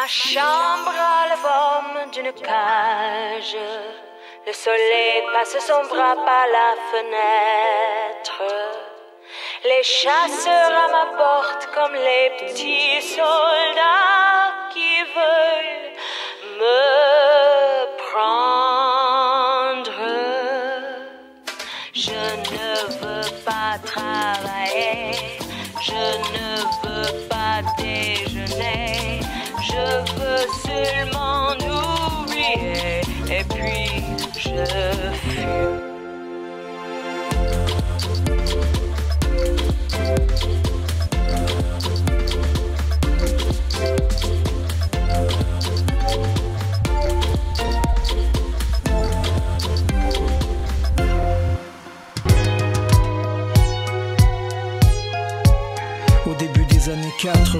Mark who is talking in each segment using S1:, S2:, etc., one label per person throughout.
S1: Ma chambre a la forme d'une cage. Le soleil passe son bras par la fenêtre. Les chasseurs à ma porte comme les petits soldats qui veulent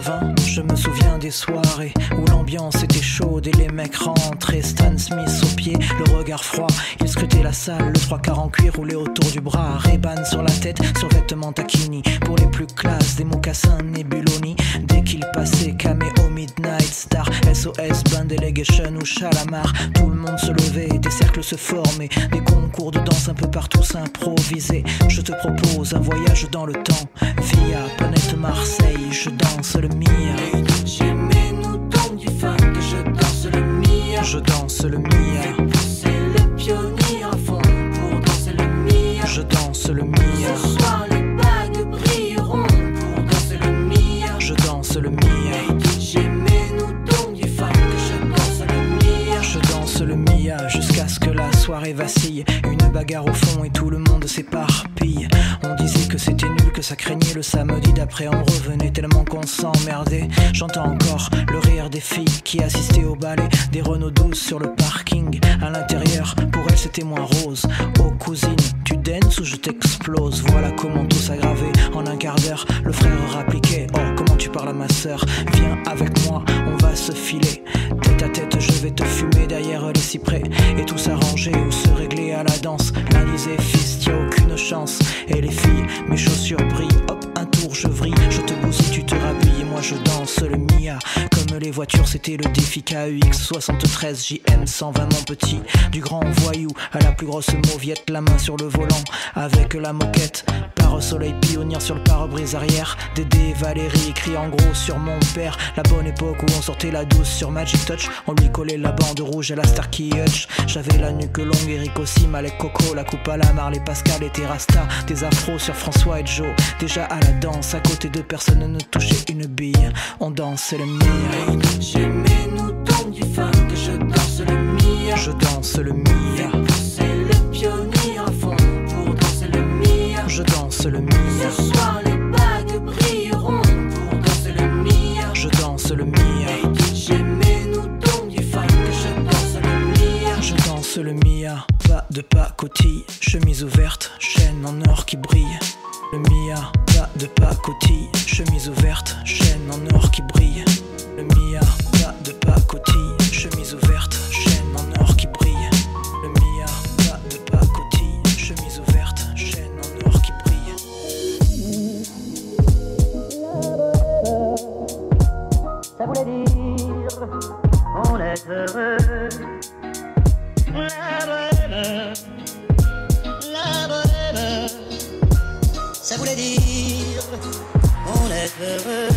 S2: 80, je me souviens des soirées où l'ambiance était chaude et les mecs rentraient. Stan Smith au pied, le regard froid. Il scrutait la salle, le trois quarts en cuir roulé autour du bras. Ray-Ban sur la tête, sur vêtements taquini. Pour les plus classes, des mocassins Nebuloni. Dès qu'il passait, Cameo Midnight Star, SOS Band Delegation ou Chalamar. Monde se levait, des cercles se formaient, des concours de danse un peu partout s'improvisaient. Je te propose un voyage dans le temps, via planète Marseille, je danse le.
S3: J'aimais nous tombe du funk, je danse le Mia.
S2: Je danse le Mia,
S3: C'est le pionnier à fond pour danser le Mia.
S2: je danse le Mia,
S3: Ce soir
S2: Jusqu'à ce que la soirée vacille. Une bagarre au fond et tout le monde s'éparpille. On disait que c'était nul, que ça craignait le samedi d'après. On revenait tellement qu'on s'emmerdait. J'entends encore le rire des filles qui assistaient au ballet. Des Renault 12 sur le parking. À l'intérieur, pour elles c'était moins rose. Oh cousine, tu danses ou je t'explose? Voilà comment tout s'aggravait. En un quart d'heure, le frère rappliquait. Oh, comment tu parles à ma sœur? Viens avec moi, se filer. Tête à tête, je vais te fumer derrière les cyprès. Et tout s'arranger ou se régler à la danse. L'un disait, fils, y a aucune chance. Et les filles, mes chaussures brillent. Hop, un tour, je vrille. Je te bousille, tu te rhabilles. Et moi, je danse le Mia. Comme les voitures, c'était le défi KUX 73 JM 120, mon petit. Du grand voyou à la plus grosse mauviette, la main sur le volant. Avec la moquette, par soleil pionnière sur le pare-brise arrière. Dédé, Valérie écrit en gros sur mon père. La bonne époque où on sortait la douce sur Magic Touch. On lui collait la bande rouge à la Starkey Hutch. J'avais la nuque longue, Eric aussi, Malek Coco, la coupe à la Marley Pascal et Terrasta. Des afros sur François et Joe. Déjà à la danse, à côté de personne ne touchait une bille. On danse le mire.
S3: J'aimais nous tombe du funk, je danse le Mia.
S2: Je danse le Mia.
S3: C'est le pionnier
S2: danse le Mia.
S3: Ce soir les bagues brilleront pour danser le Mia.
S2: Je danse le Mia.
S3: J'aimais nous du funk, je danse le Mia.
S2: Je danse le Mia. Pas de pacotille, chemise ouverte, chaîne en or qui brille. Le Mia. Pas de pacotille, chemise ouverte, chaîne en or qui brille. Le Mia. Pas de pacotille, chemise ouverte,
S4: ça voulait dire on est heureux.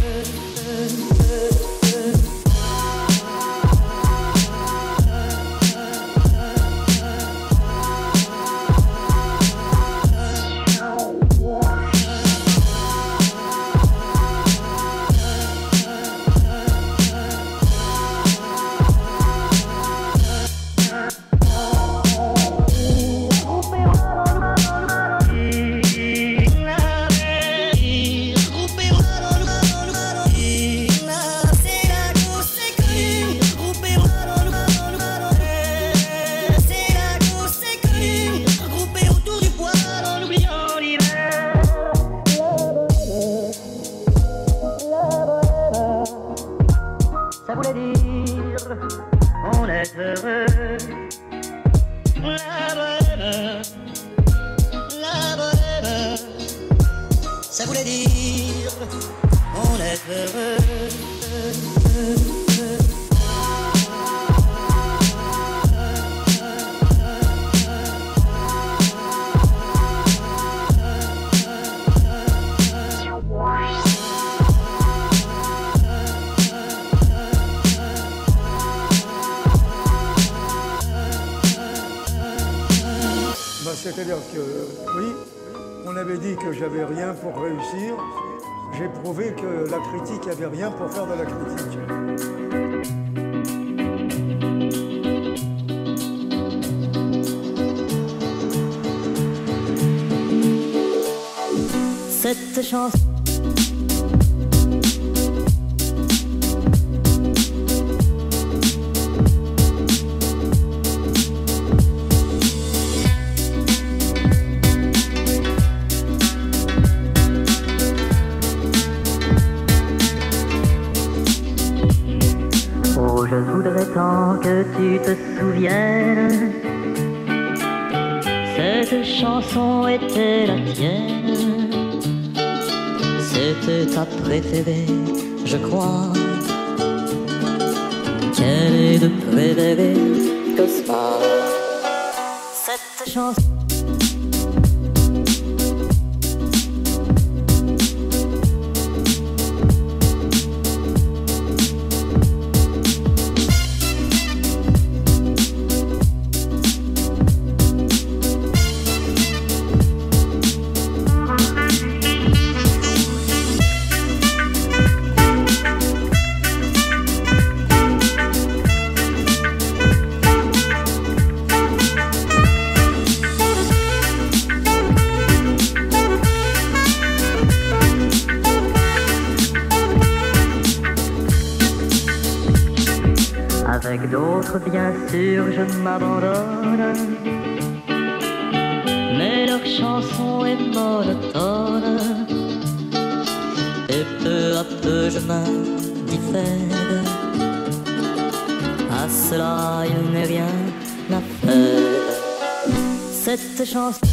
S4: on est heureux.
S5: C'est-à-dire que, oui, on avait dit que j'avais rien pour réussir. J'ai prouvé que la critique avait rien pour faire de la critique.
S6: Cette chanson tu te souviennes. Cette chanson était la tienne. C'était ta préférée, je crois. Quelle est de préférée que Cette chanson. Bien sûr, je m'abandonne. Mais leur chanson est monotone. Et peu à peu, je m'indiffère. À cela, il n'est rien à faire. Cette chanson.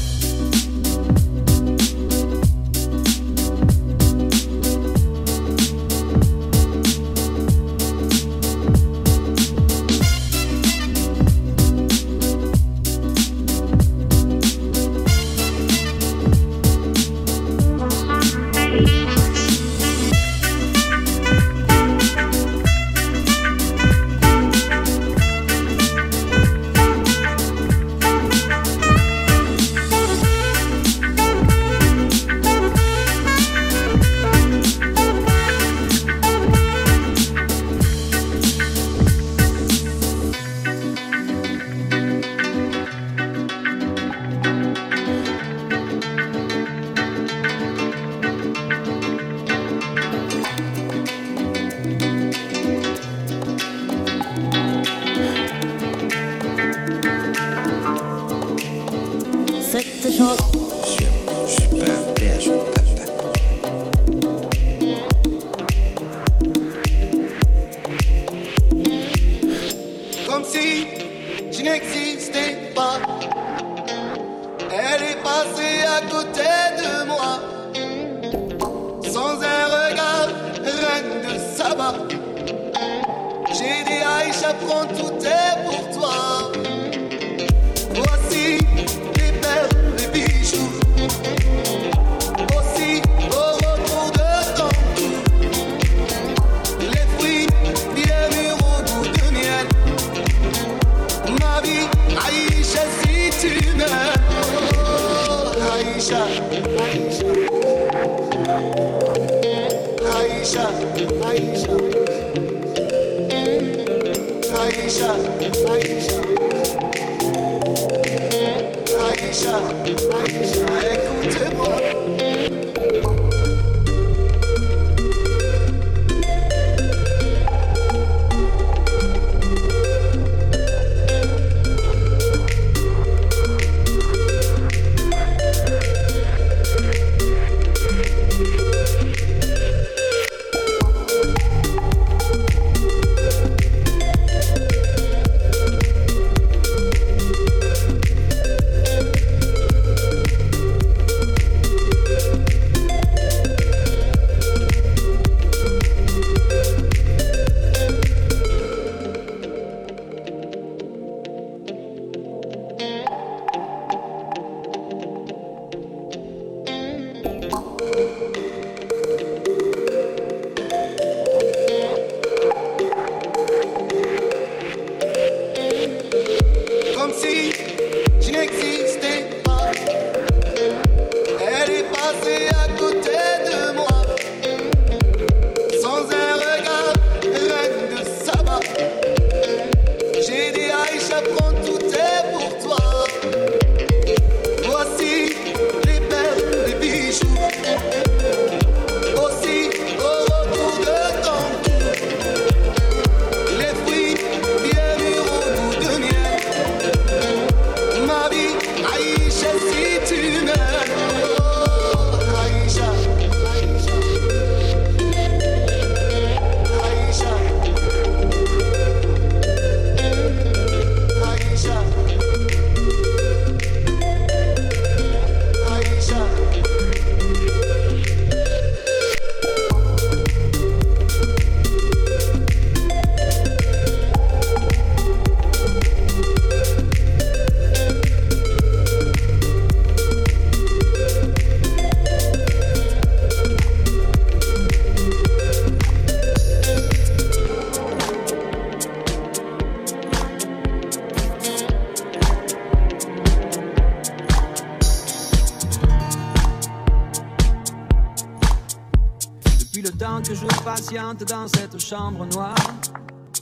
S7: Dans cette chambre noire,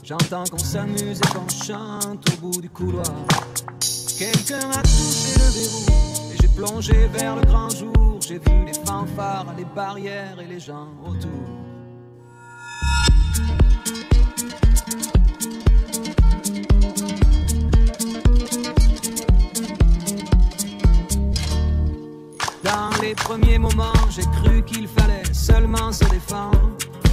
S7: j'entends qu'on s'amuse et qu'on chante au bout du couloir. Quelqu'un a touché le verrou et j'ai plongé vers le grand jour. J'ai vu les fanfares, les barrières et les gens autour. Dans les premiers moments, j'ai cru qu'il fallait seulement se défendre.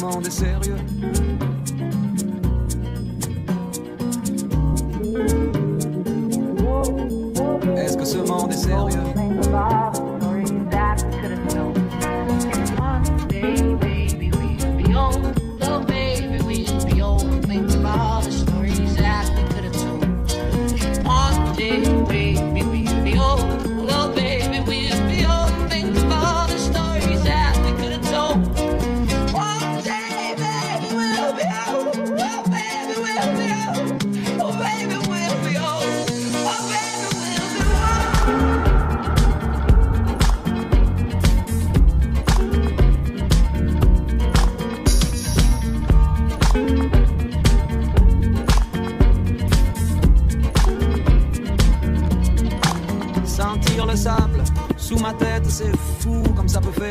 S7: Monde est sérieux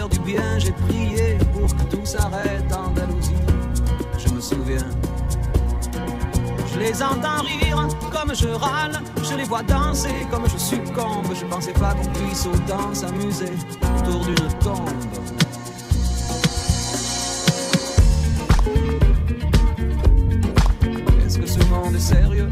S7: du bien, j'ai prié pour que tout s'arrête en Andalousie. Je me souviens. Je les entends rire comme je râle, je les vois danser comme je succombe. Je pensais pas qu'on puisse autant s'amuser autour d'une tombe. Est-ce que ce monde est sérieux?